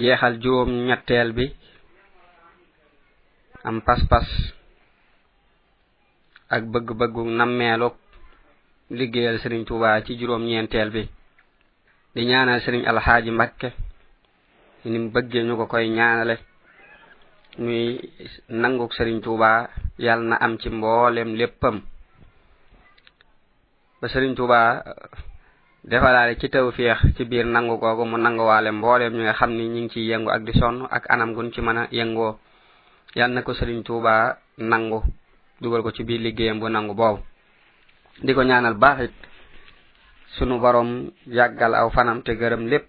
jeexal juróom ñetteel bi am pas-pas ak bëgg-bëggu nammeelu liggéeyal sëriñ Tuubaa ci juróom ñeenteel bi di ñaanal sëriñ alxaaji Mbakke ni mu bëggee ñu ko koy ñaanale muy nanguk sëriñ Tuubaa yàlla na am ci mboolem léppam ba sëriñ Tuubaa defalaale ci taw féex ci biir nangu googu mu nanguwaale mbooleem ñi nga xam ni ñi ngi ciy yëngu ak di sonn ak anam gun ci mën a yëngoo yal na ko sëriñ Tuuba nangu dugal ko ci biir liggéeyam bu nangu boobu di ko ñaanal baax it sunu borom yàggal aw fanam te gërëm lépp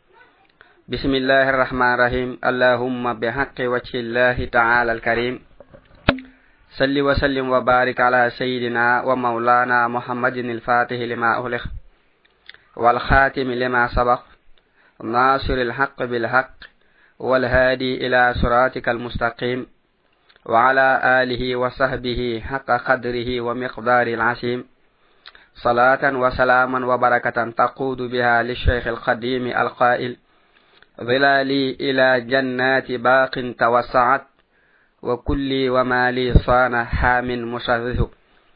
بسم الله الرحمن الرحيم اللهم بحق وجه الله تعالى الكريم صل وسلم وبارك على سيدنا ومولانا محمد الفاتح لما أغلق والخاتم لما سبق ناصر الحق بالحق والهادي إلى صراطك المستقيم وعلى آله وصحبه حق قدره ومقدار العسيم صلاة وسلاما وبركة تقود بها للشيخ القديم القائل ظلالي إلى جنات باق توسعت وكلي ومالي صان حام مشرف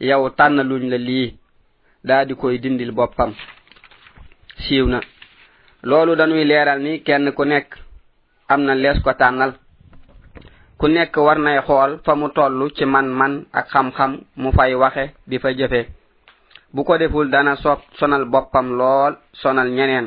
yow tànn luñ la lii daa di koy dindil boppam siiw na loolu dañuy leeral ni kenn ku nekk am na lees ko tànnal ku nekk war nay xool fa mu toll ci man-man ak xam-xam mu fay waxe di fa jëfe bu ko deful dana so sonal boppam lool sonal ñeneen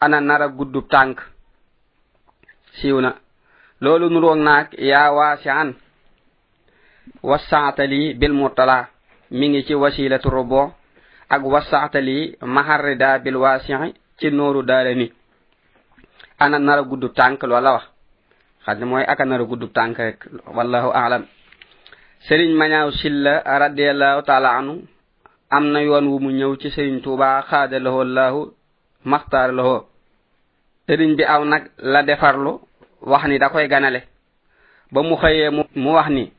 ana nara guddub tànk siiw na loolu nuroog naag yaa waasi an wasaatali bil murtala mi ngi ci wasilatu robo ak wasaatali maharrida bil waasixi ci nooru daale ni ana nara guddub tànk loola wax xam ne mooy aka nara guddub tànk rek wallahu alam sëriñ mañaaw silla radiallahu taala anu am na yoon wu mu ñëw ci sëriñ tuuba xaada lahoo laahu maxtaar loxo sëriñ bi aw nag la defarlu wax ni da koy ganale ba mu xëyee mu wax ni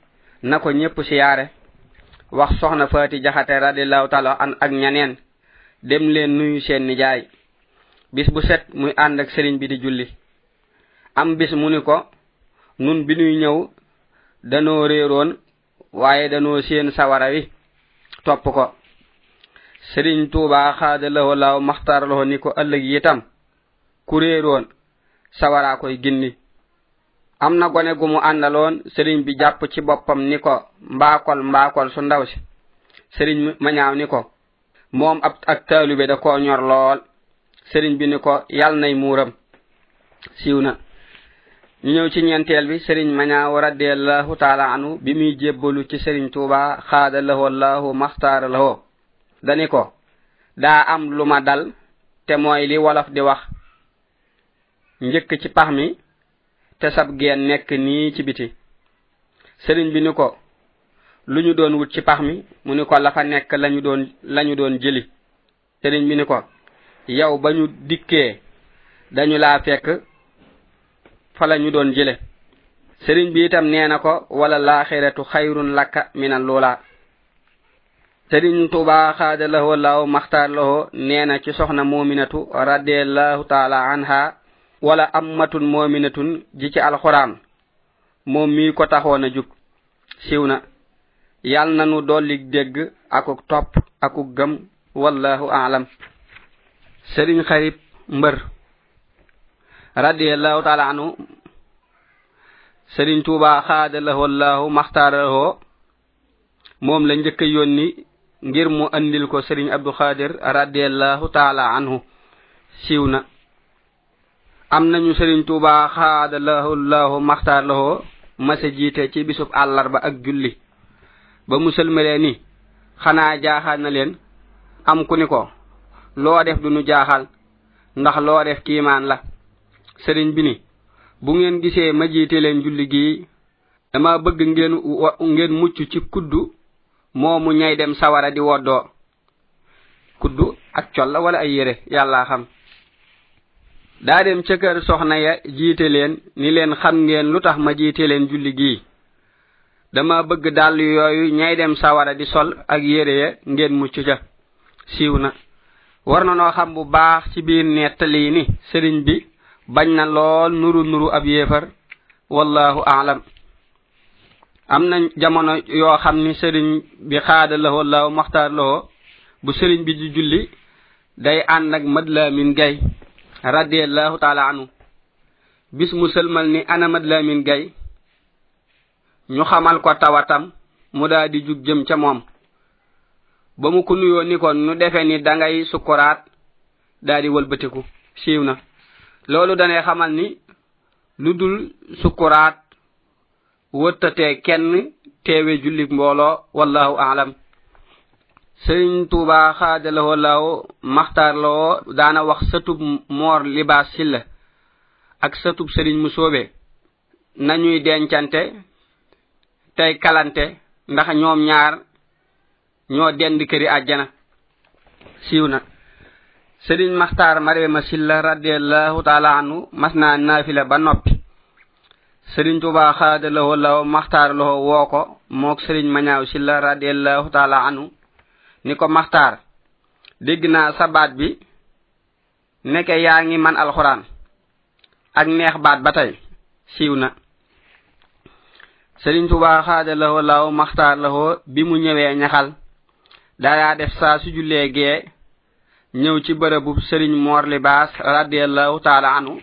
na ko ñépp siyaare wax soxna faati jaxate radiallahu taala an ak ñaneen dem leen nuyu seen nijaay bis bu set muy ànd ak sëriñ bi di julli am bis mu ni ko nun bi nuy ñëw danoo réeroon waaye danoo seen sawara wi topp ko sëriñ tuubaa xaada lawo laaw maxtaar lawo ni ko ëllëg yitam ku réeroon sawaraa koy ginni am na gone gu mu àndaloon sëriñ bi jàpp ci boppam ni ko mbaakol mbaakol su ndaw si sëriñ ma ñaaw ni ko moom ab ak taalube da koo ñor lool sëriñ bi ni ko yàlla nay muuram siiw na ñu ñëw ci ñeenteel bi sëriñ mañaaw radiallahu taala anu bi muy jébbalu ci sëriñ tuuba xaada lahoo laahu maxtaara lahoo dani ko daa am lu ma dal te mooy li wolof di wax njëkk ci pax mi te sab geen nekk nii ci biti sëriñ bi ni ko lu ñu doon wut ci pax mi mu ni ko la fa nekk lañu doon lañu doon jëli sëriñ bi ni ko yow ba ñu dikkee dañu laa fekk fa lañu doon jële sëriñ bi itam nee na ko wala laaxiratu xayrun lakka minal luulaa sëriñ tuuba xaada lahoo laaw maxtaar lahoo nee na ci soxna moominatu radiallahu taala anha wala ammatun moominatun ji ci alxuraan moom mii ko taxoon a jug siw na yàlla na nu dolli dégg akuk topp akuk gëm wallahu alam sëriñ xarib mbër radiallahu taala anhu sëriñ tuuba xaada lahoo laaw maxtaar lahoo moom la njëkk a yónni ngir mu andil ko sëriñ abdu xaadir radiallahu taala anhu siiw na am nañu sëriñ tuuba xaada lahu lahu maxtaar lahoo masa jiite ci bisub àllarba ak julli ba mu sëlmalee ni xanaa jaaxal na leen am ku ni ko loo def du nu jaaxal ndax loo def kiimaan la sëriñ bi ni bu ngeen gisee ma jiite leen julli gii dama bëgg ngeen ngeen mucc ci kuddu moomu ñay dem sawara di woddoo kuddu ak col la wala ay yére yàllaa xam daa dem ca kër soxna ya jiite leen ni leen xam ngeen lu tax ma jiite leen julli gii dama bëgg dàll yooyu ñay dem sawara di sol ak yére ya ngeen mucc ca siiw na war na noo xam bu baax ci biir nettali ni sëriñ bi bañ na lool nuru nuru ab yéefar wallahu aalam am na jamono yoo xam ni sëriñ bi xaada lahoo laaw maxtaar lahoo bu sëriñ bi di julli day ànd ak mad laamin gay radiallahu taala anu bis mu sëlmal ni ana mad laamin gay ñu xamal ko tawatam mu daa di jug jëm ca moom ba mu ko nuyoo ni ko nu defe ni da ngay sukkuraat daa di wëlbatiku siiw na loolu danay xamal ni lu dul sukkuraat wëttatee kenn teewe jullik mbooloo wallahu aalam sëriñ tuuba xaadalawoo law maxtaarlawoo daana wax satub moor libaas silla ak satub sëriñ mu soobee nañuy dencante tey kalante ndax ñoom ñaar ñoo dend këri àjjana siiw na sëriñ maxtaar marema silla radiallahu taala anu mas naa naafila ba noppi sëriñ tubaa xaada lawo law maxtaar lawo woo ko mook sëriñ mañaaw silla radiallahu taala anu ni ko maxtaar dégg naa sa baat bi nekke yaa ngi man alxuraan ak neex baat ba tey siiw na sëriñ tuba xaada lawo law maxtaar lawo bi mu ñëwee ñaxal dara def saa su jullee gee ñëw ci bërëbu sëriñ moor li baas radiallahu taala anu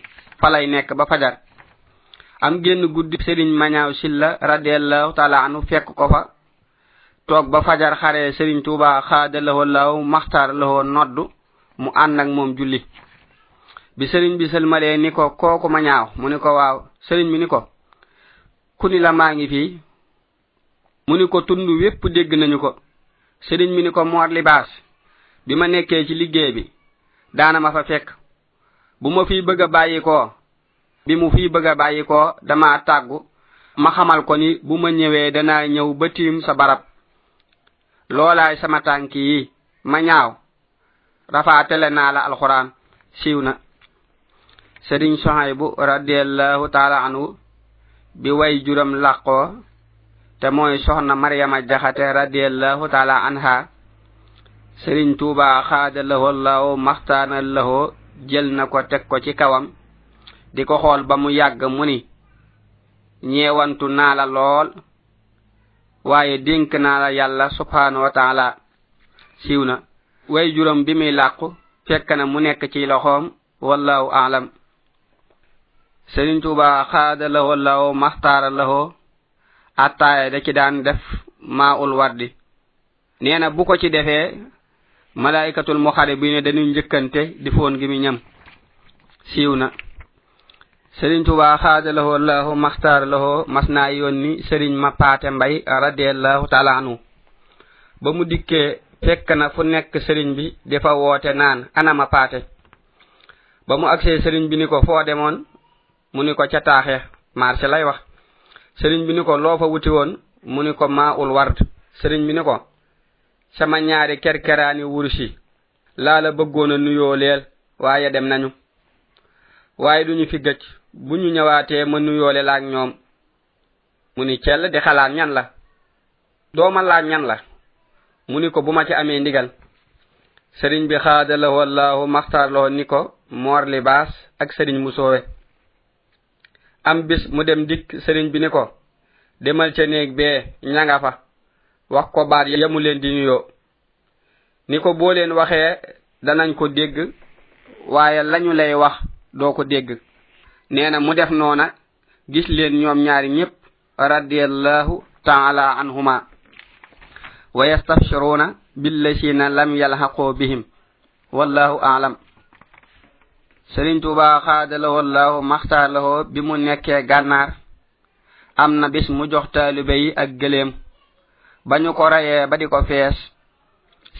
falay nekk ba fajar am génn guddi sëriñ mañaaw silla radiallahu taala anu fekk ko fa toog ba fajar xare sëriñ tuuba xaada lahoo law maxtaar lahoo noddu mu ànd ak moom julli bi sëriñ bi sëlmalee ni ko kooku ma ñaaw mu ni ko waaw sëriñ bi ni ko ku ni la maa ngi fii mu ni ko tund wépp dégg nañu ko sëriñ bi ni ko moor libaas bi ma nekkee ci liggéey bi daana ma fa fekk bu ma fiy bëgg a bàyyi ko bi mu fiy bëgg a bàyyi ko dama tàggu ma xamal ko ni bu ma ñëwee danaa ñëw ba tiim sa barab loolaay sama tànk yi ma ñaaw rafaatale naa la alxuraan siiw na sëriñ soxay bu radiallahu taala anhu bi way juram làqoo te mooy soxna Mariama Jaxate radiyallahu taala anha Sëriñ Tuubaa xaada lahoo lawo maxtaana lahoo jël na ko teg ko ci kawam di ko xool ba mu yàgg mu ni ñeewantu naa la lool waaye dénk naa la yàlla subhaanahu wa taala siiw na way juróom bi muy làqu fekk na mu nekk ci loxoom wallaahu alam sëriñ tuuba xaada lahoo lahoo maxtaara lahoo attaaya da ci daan def maa ul wardi nee na bu ko ci defee malaaykatul muxari bi ne dañuy njëkkante di foon gi mi ñam siiw na sëriñ Tuubaa xaada lahoo laahu maxtaar lahoo mas naa yónni sëriñ ma paate mbay radiallahu taala anu ba mu dikkee fekk na fu nekk sëriñ bi di fa woote naan ana ma paate ba mu agsee sëriñ bi ni ko foo demoon mu ni ko ca taaxe marché lay wax sëriñ bi ni ko loo fa wuti woon mu ni ko maa ul ward sëriñ bi ni ko sama ñaari kerkeraani wursi laa la bëggoon a nuyoo leel waaye dem nañu waaye duñu fi gëcc bu ñu ñëwaatee ma nuyoole laak ñoom mu ni cell di xalaat ñan la dooma laaj ñan la mu ni ko bu ma ci amee ndigal sëriñ bi xaada la wallahu maxtaar la ni ko moor li baas ak sëriñ mu soowe am bis mu dem dikk sëriñ bi ni ko demal ca néeg bee ñanga fa wax ko baat yamu leen di nuyoo ni ko boo leen waxee danañ ko dégg waaye lañu lay wax doo ko dégg nee na mu def noona gis leen ñoom ñaari ñépp radiallahu taala anhuma wa yastabshiruuna billachina lam yalhaqoo bihim wallahu aalam sëriñ tuuba xaadalawoo laahu maxtaarlawoo bi mu nekkee gànnaar am na bis mu jox taalibe yi ak gëléem ba ñu ko rayee ba di ko fees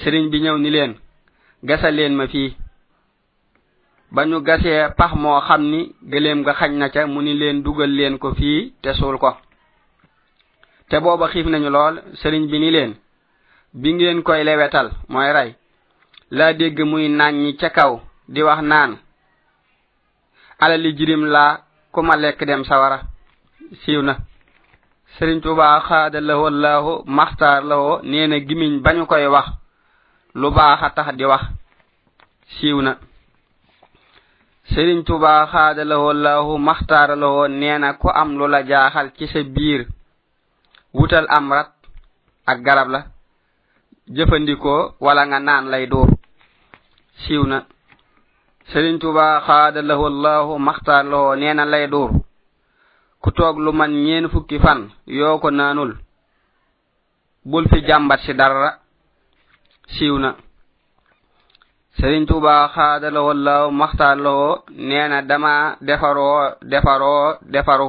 sëriñ bi ñëw ni leen gasal leen ma fii ba ñu gasee pax moo xam ni gëléem ga xañ na ca mu ni leen dugal leen ko fii te suul ko te booba xiif nañu lool sëriñ bi ni leen bi ngeen koy lewetal mooy rey laa dégg muy nàññi ca kaw di wax naan alali jirim laa ku ma lekk dem sawara siiw na sëriñ tuuba xaada lahoo laahu maxtaar lahoo nee na gimiñ bañu koy wax lu baax a tax di wax siiw na sëriñ tuuba xaada lahoo laahu maxtaar lahoo nee na ku am lu la jaaxal ci sa biir wutal am rat ak garab la jëfandikoo wala nga naan lay dóor siiw na sëriñ tuba xaada lahu allahu maxtaar loo nee na lay dóor ku toog lu man ñeen fukki fan yoo ko naanul bul fi jàmbat si dara siiw na sëriñ tuba xaada lahu allahu maxtaar loo nee na dama defaroo defaroo defaru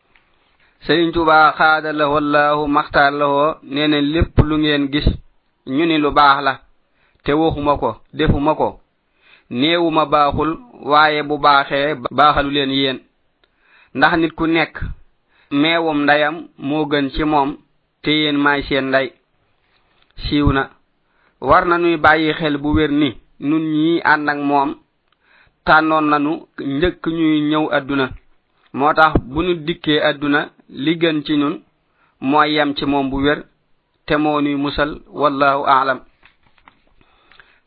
Sëriñ Tuubaa xaada la wallaahu maxtaar la woo nee na lépp lu ngeen gis ñu ni lu baax la te waxuma ko defuma ko néewuma baaxul waaye bu baaxee baaxalu leen yéen ndax nit ku nekk meewum ndeyam moo gën ci moom te yéen maay seen ndey siiw na war na nuy bàyyi xel bu wér ni nun ñii ànd ak moom tànnoon nanu njëkk ñuy ñëw àdduna moo tax bu ñu dikkee àdduna li gën ci ñun mooy yem ci moom bu wér te moo nuy musal wallahu aalam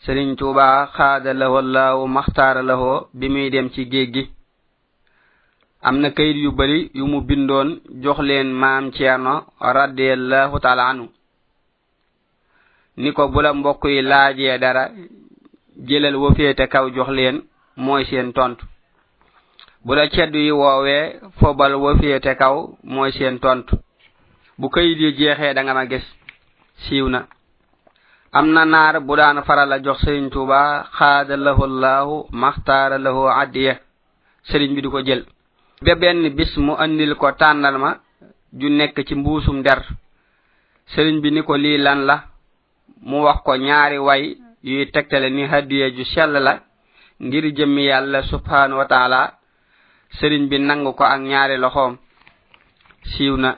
sëriñ tuuba xaada la wallahu maxtaara la hoo bi muy dem ci géej gi am na kayit yu bari yu mu bindoon jox leen maam ceerno radiallahu taala anu ni ko bu la mbokk yi laajee dara jëlal wa féete kaw jox leen mooy seen tontu bu la ceddu yi woowee fobal wa féete kaw mooy seen tontu bu kayit yi jeexee da nga ma gis siiw na am na naar bu daan faral a jox sëriñ tuuba xaada lahu llahu maxtaara lahu addiya sëriñ bi du ko jël ba benn bis mu andil ko tànnal ma ju nekk ci mbuusum der sëriñ bi ni ko lii lan la mu wax ko ñaari way yuy tegtale ni hadiya ju sell la ngir jëmmi yàlla subhanahu wa taala sëriñ bi nangu ko ak ñaari loxoom siiw na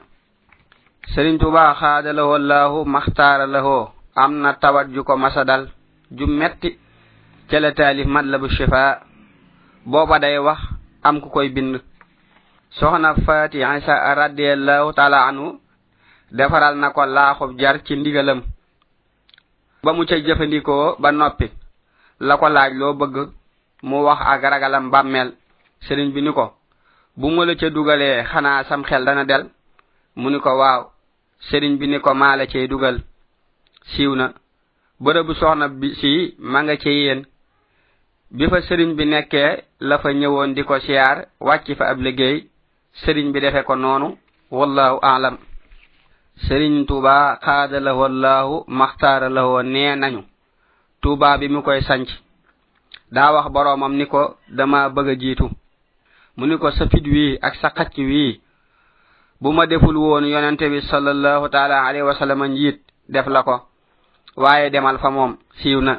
sëriñ tuba xaada lahoo laahu maxtaara lahoo am na tawat ju ko masa dal ju metti ca la taalif matlabu shifa booba day wax am ku koy bind soxna fati isa radiallahu taala anhu defaral na ko laaxub jar ci ndigalam ba mu ca jëfandikoo ba noppi la ko laaj loo bëgg mu wax ak ragalam bàmmeel sëriñ bi ni ko bu ma la ca dugalee xanaa sam xel dana del mu ni ko waaw sëriñ bi ni ko maa la cay dugal siiw na bërëbu soxna bi si ma nga ca yéen bi fa sëriñ bi nekkee la fa ñëwoon di ko siyaar wàcc fa ab liggéey sëriñ bi defe ko noonu wallahu alam sëriñ tuuba xaada lahoo laahu maxtaara lahoo nee nañu tuuba bi mu koy sanc daa wax boroomam ni ko dama bëgg a jiitu mu ni ko sa fit wii ak sa xacc wii bu ma deful woon yonente bi sallallahu taala alayhi wa sallam njiit def la ko waaye demal fa moom siiw na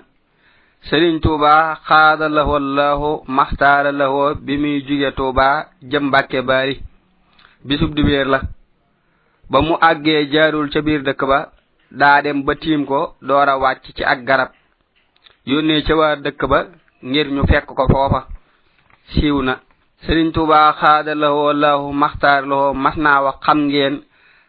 sëriñ tuuba xaada lahoo laahu maxtaara lahoo bi muy jóge tuuba jëm mbàkke baari bisub dibéer la ba mu àggee jaarul ca biir dëkk ba daa dem ba tiim ko door a wàcc ci ak garab yónnee ca waa dëkk ba ngir ñu fekk ko foofa siiw na sëriñ tuuba xaada lahoo laahu maxtaara lahoo mas naa wax xam ngeen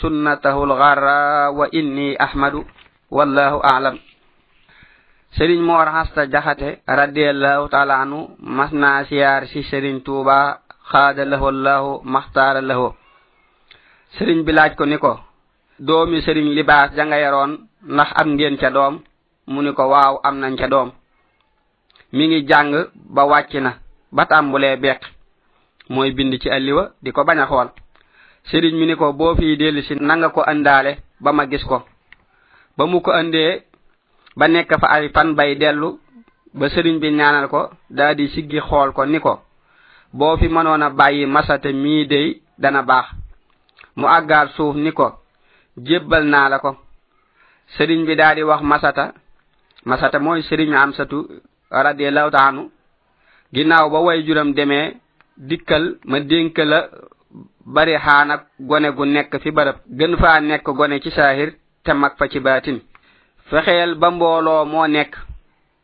sunnatahu lgarra wa inni ahmadu wallahu aalam sëriñ moor xasta jaxate radiallahu taala anu mas naa siyaar si sëriñ tuuba xaada lahu allahu maxtaara lahu sëriñ bi laaj ko ni ko doomi sëriñ libaas ja nga yaroon ndax am ngeen ca doom mu ni ko waaw am nañ ca doom mi ngi jàng ba wàcc na ba tàmbulee beq mooy bind ci alliwa di ko bañ a xool sëriñ mi ni ko boo fii dellu si nanga ko andaale ba ma gis ko ba mu ko andee ba nekk fa ay fan bay dellu ba sëriñ bi ñaanal ko daa di siggi xool ko ni ko boo fi mënoon a bàyyi masate mii dey dana baax mu àggaar suuf ni ko jébbal naa la ko sëriñ bi daal di wax masata masata mooy sëriñ am satu radiallahu taanu ginnaaw ba way juram demee dikkal ma dénk la bari xaana gone gu nekk fi barab gën faa nekk gone ci saahir te mag fa ci baatin fexeel ba mbooloo moo nekk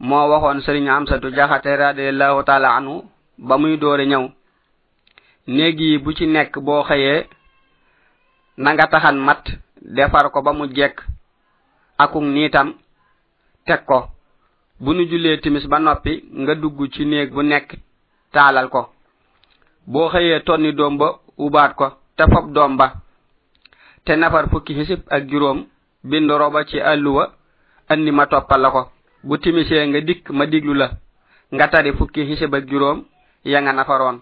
moo waxoon sëriñ Amsatu Jaxate radiallahu taala anhu ba muy doore ñëw néeg yi bu ci nekk boo xëyee na nga taxan mat defar ko ba mu jekk akuk niitam teg ko bu nu jullee timis ba noppi nga dugg ci néeg bu nekk taalal ko boo xëyee tonni doom ba ubaat ko te fob doom ba te nafar fukki xisib ak juróom bind roba ci àlluwa andi ma toppal la ko bu timisee nga dikk ma diglu la nga tari fukki xisib ak juróom ya nga nafaroon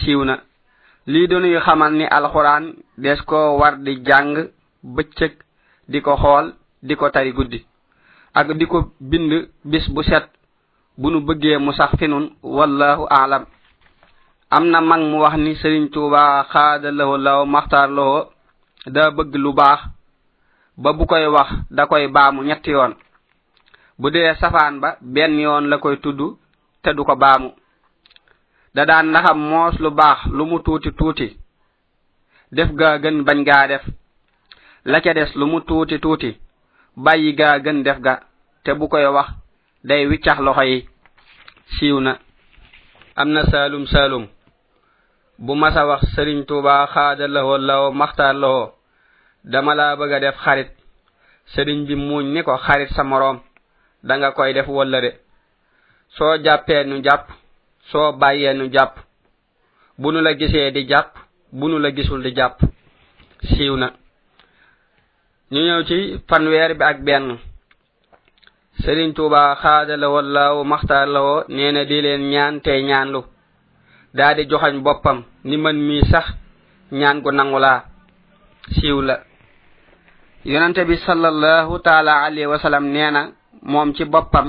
siiw na lii dañuy xamal ni alxuraan des ko war di jàng bëccëg di ko xool di ko tari guddi ak di ko bind bis bu set bu nu bëggee mu sax fi nun wallahu aalam am na mag mu wax ni sëriñ tuuba xaada lawo law maxtaar lawo daa bëgg lu baax ba bu koy wax da koy baamu ñetti yoon bu dee safaan ba benn yoon la koy tudd te du ko baamu da daan naxam moos lu baax lu mu tuuti tuuti def gaa gën bañ gaa def la ca des lu mu tuuti tuuti bàyyi gaa gën def ga te bu koy wax day wiccax loxo yi siiw na am na saalum saalum bu masa wax sëriñ tuuba xaada lawoo lawoo maxtaar lawoo dama laa bëgg a def xarit sëriñ bi muuñ ni ko xarit sa moroom da nga koy def walla de soo jàppee nu jàpp soo bàyyee nu jàpp bu nu la gisee di jàpp bu nu la gisul di jàpp siiw na ñu ñëw ci fanweer bi ak benn sëriñ tuuba xaada la woon laaw maxtaar la woo nee na di leen ñaan tey ñaanlu daa di joxañ boppam ni man mii sax ñaan gu nangu laa siiw la yonente bi sallallahu taala alayhi wa sallam nee na moom ci boppam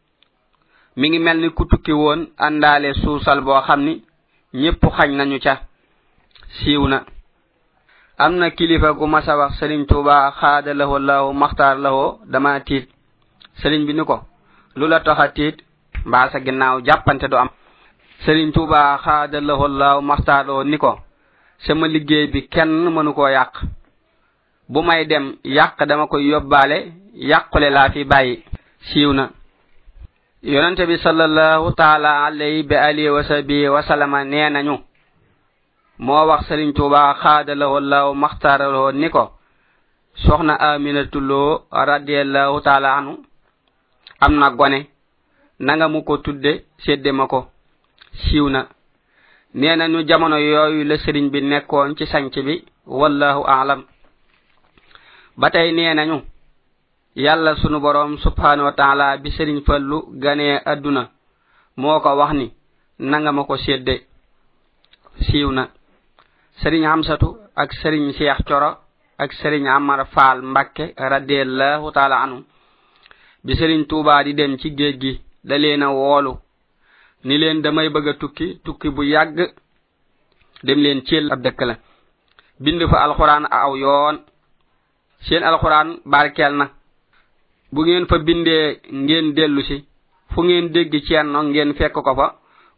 mi ngi mel ni ku tukki woon àndaale suusal boo xam ni ñépp xañ nañu ca siiw na am na kilifa gu masa wax sëriñ tuuba xaada lawo lawo maxtaar lawo dama tiit sëriñ bi ni ko lu la tax a tiit mbaa sa ginnaaw jàppante du am sëriñ tuuba xaada lawo lawo maxtaar lawo ni ko sama liggéey bi kenn mënu koo yàq bu may dem yàq dama koy yóbbaale yàqule laa fi bàyyi siiw na yonente bi sallallahu taala alayhi bi alihi wa sahbihi wa sallama nee nañu moo wax sëriñ tuuba xaada lawo law maxtaara lawo ni ko soxna aminatuloo radiallahu taala anu am na gone nanga mu ko tudde sédde ma ko siiw na nee na ñu jamono yooyu la sëriñ bi nekkoon ci sanc bi wallahu aalam ba tey nee nañu yàlla sunu boroom subhaanahu wa taala bi sëriñ fallu ganee àdduna moo ko wax ni nanga ma ko sédde siiw na sëriñ Hamsatu ak sëriñ Cheikh Coro ak sëriñ Amar Faal Mbàkke radiallahu taala anhu bi sëriñ Tuubaa di dem ci géej gi da leen a woolu ni leen damay bëgg a tukki tukki bu yàgg dem leen céel ab dëkk la bind fa alxuraan aw yoon seen alxuraan barkeel na bu ngeen fa bindee ngeen dellu si fu ngeen dégg ceenno ngeen fekk ko fa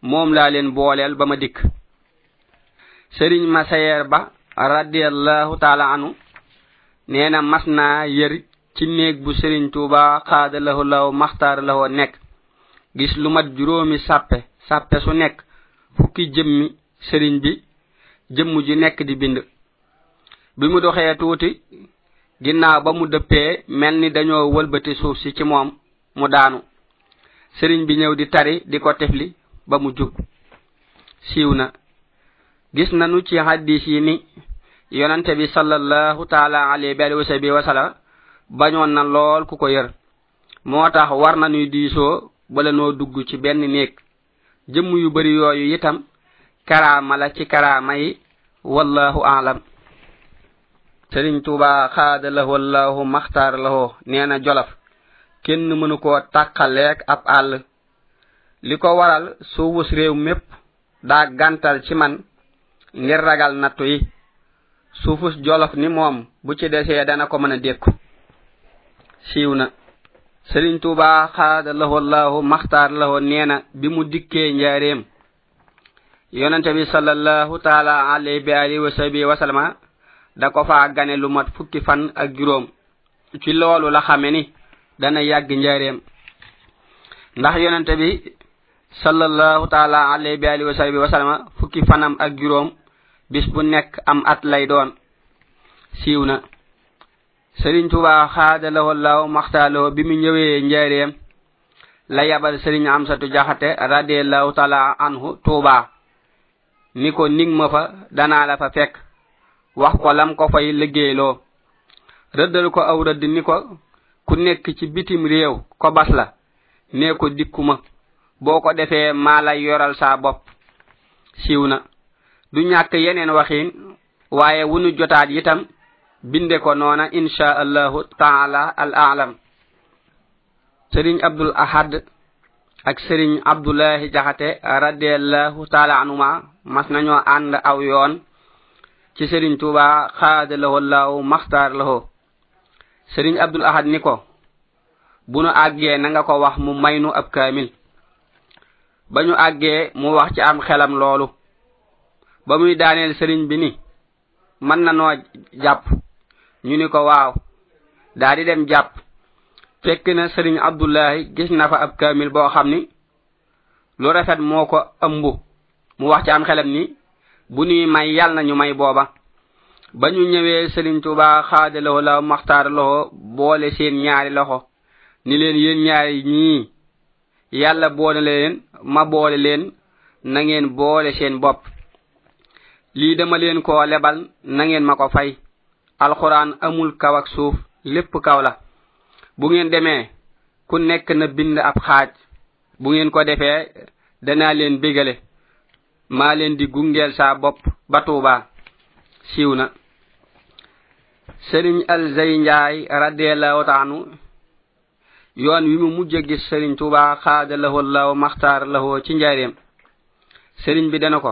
moom laa leen booleel ba ma dikk sëriñ masayeer ba radiallahu taala anu nee na mas naa yër ci néeg bu sëriñ tuuba xaada lahu law maxtaar lahoo nekk gis lu mat juróomi sàppe sàppe su nekk fukki jëmmi sëriñ bi jëmm ji nekk di bind bi mu doxee tuuti ginnaaw ba mu dëppee mel ni dañoo wëlbati suuf si ci moom mu daanu sëriñ bi ñëw di tari di ko tefli ba mu jub siiw na gis nanu ci hadis yi ni yonante bi sallallahu taala alayhi bi wa sahbihi wa sallam bañoon na lool ku ko yër moo tax war nañuy diisoo bala noo dugg ci benn néeg jëmm yu bari yooyu itam karaama la ci karaama yi wallahu alam sëriñ tuuba xaada lahu wallahu maxtaar lahu nee na jolof kenn mënu koo tàqaleek ab àll li ko waral suufus réew mépp daa gàntal ci man ngir ragal nattu yi suufus jolof ni moom bu ci desee dana ko mën a dékku siiw na sëriñ tuuba xaada lahoo laahu maxtaar lahoo nee na bi mu dikkee njaareem yonente bi sallallahu taala alayhi bi alihi wa sahbi wa salama da ko faa gane lu mat fukki fan ak juróom ci loolu la xame ni dana yàgg njaareem ndax yonente bi sallallahu taala alayhi bi alihi wa sahbi wa salama fukki fanam ak juróom bis bu nekk am at lay doon siiw na sëriñ tuba xaada lawo law maxtaaloo bi mu ñëwee njaareem la yabal sëriñ amsatu jaxate radiallahu taala anhu tuba ni ko nig ma fa danaa la fa fekk wax ko lam ko fay liggéeyloo rëddal ko aw rëdd ni ko ku nekk ci bitim réew ko bas la nee ko dikkuma boo ko defee maa lay yoral saa bopp siiw na du ñàkk yeneen waxiin waaye wunu jotaat itam binde ko noona insha allahu taala al alam sëriñ abdul ahad ak sëriñ abdullahi jaxate radiallahu taala anuma mas nañoo ànd aw yoon ci sëriñ tuuba xaada lahoo laaw maxtaar lahoo sëriñ abdul ahad ni ko bu nu àggee na nga ko wax mu may nu ab kaamil ba ñu àggee mu wax ci am xelam loolu ba muy daaneel sëriñ bi ni mën na noo jàpp ñu ni ko waaw daa di dem jàpp fekk na sëriñ abdullahi gis na fa ab kaamil boo xam ni lu rafet moo ko ëmb mu wax ci am xelam ni bu ñuy may yàlla nañu may booba ba ñu ñëwee sëriñ tuba xaade loxo la maxtaar loxo boole seen ñaari loxo ni leen yéen ñaari ñii yàlla boole leen ma boole leen na ngeen boole seen bopp lii dama leen ko lebal na ngeen ma ko fay alxuraan amul kaw ak suuf lépp kaw la bu ngeen demee ku nekk na bind ab xaaj bu ngeen ko defee danaa leen bégale maa leen di gungeel saa bopp ba tuuba siiw na sëriñ alzay njaay radiallahu taanu yoon wi mu mujj gis sëriñ tuuba xaada lahoo law maxtaar lahoo ci njaareem sëriñ bi dana ko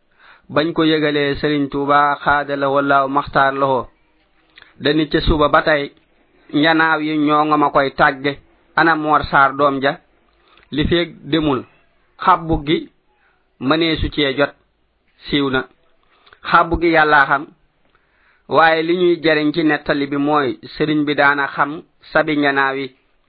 bañ ko yëgalee sëriñ tuuba xaada la wallaaw maxtaar la woo dani ca suba ba tey njanaaw yi ñoo nga ma koy tàgge ana moor saar doom ja li feeg demul xabbu gi mënee su cee jot siiw na xabbu gi yàllaa xam waaye li ñuy jariñ ci nettali bi mooy sëriñ bi daana xam sabi njanaaw yi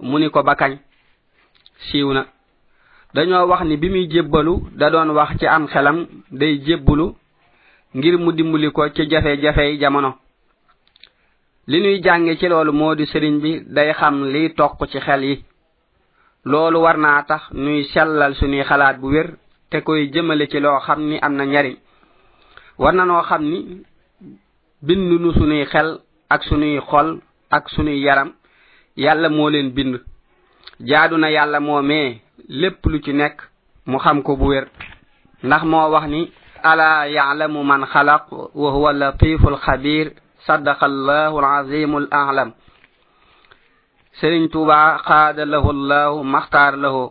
mu ni ko ba kañ siiw na dañoo wax ni bi muy jébbalu da doon wax ci am xelam day jébbulu ngir mu dimbali ko ci jafe-jafey jamono li nuy jànge ci loolu moo di sëriñ bi day xam liy toq ci xel yi loolu war naa tax nuy sellal suñuy xalaat bu wér te koy jëmale ci loo xam ni am na njariñ war na noo xam ni bind nu sunuy xel ak sunuy xol ak sunuy yaram yàlla moo leen bind jaadu na yàlla moomee lépp lu ci nekk mu xam ko bu wér ndax moo wax ni ala yaalamu man xalaq wa huwa latifu alxabir sadaqa allahu alazimu al alam sëriñ tuuba xaada lahu allahu maxtaar lahu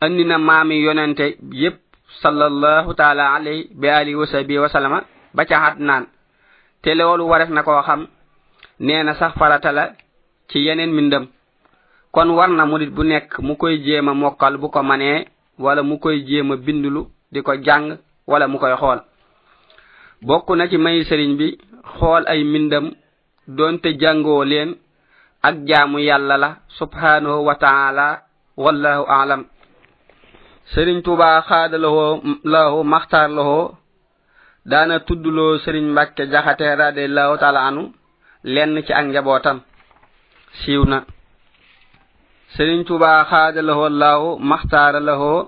andi na maami yonente yépp sallallahu taala alayhi bi alihi wa sahbihi wa sallama ba ca xat naan te loolu wareef na koo xam nee na sax farata la ci yeneen mbindam kon war na murit bu nekk mu koy jéem a mokkal bu ko manee wala mu koy jéem a bindulu di ko jàng wala mu koy xool bokk na ci may sëriñ bi xool ay mbindam doonte jàngoo leen ak jaamu yàlla la subhanahu wa taala wallahu alam sëriñ tuuba xaada lahoo lahoo maxtaar lahoo daana tuddloo sëriñ mbàkke jaxate radiallahu taala anu lenn ci ak njabootam siiw na sëriñ tuuba xaada lahoo lahoo maxtaara lahoo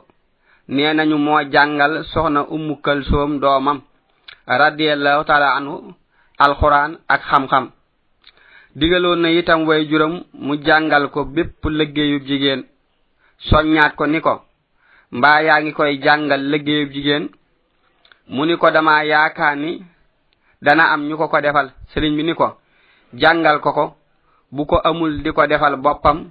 nee nañu moo jàngal soxna ummu kalsoom doomam radiallahu taala anhu alxuraan ak xam-xam digaloon na itam way juram mu jàngal ko bépp liggéeyub jigéen soññaat ko ni ko mbaa yaa ngi koy jàngal liggéeyub jigéen mu ni ko dama yaakaar ni dana am ñu ko ko defal sëriñ bi ni ko jàngal ko ko bu ko amul di ko defal boppam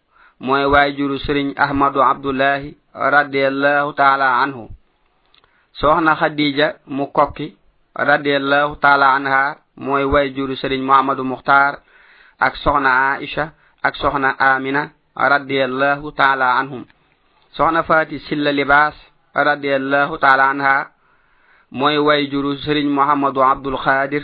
mooy waajuru sëriñ ahmadu abdullahi radiallahu taala anhu soxna xadija mu kokki radiallahu taala anha mooy waajuru sëriñ muhammadu muxtaar ak soxna aisha ak soxna amina radiallahu taala anhum soxna faati silla libaas radiallahu taala anha mooy waajuru sëriñ muhammadu abdul xaadir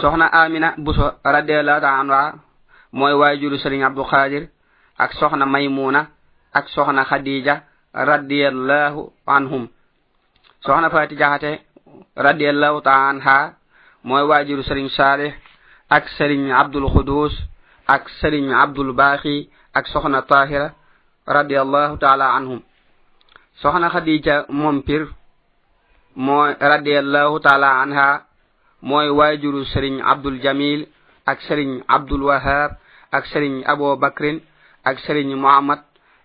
soxna amina buso radiallahu taala anha mooy waajuru sëriñ abdou xaadir ak soxna maymuna ak soxna xadija radiallahu anhum soxna fati jaxate radiallahu taala anha mooy waajuru sëriñ saalih ak sëriñ abdul xudus ak sëriñ abdul baaxi ak soxna tahira radiallahu taala anhum soxna xadija moom pir moo radiallahu taala anha mooy waajuru sëriñ abdul jamil ak sëriñ abdul wahab ak sëriñ abo bakrin ak sëriñ muhammad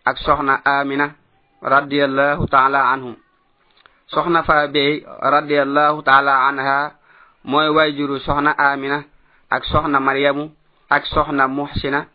ak soxna amina radiallahu taala anhum soxna fa bey radiallahu taala anha mooy waajuru soxna amina ak soxna maryamu ak soxna muhsina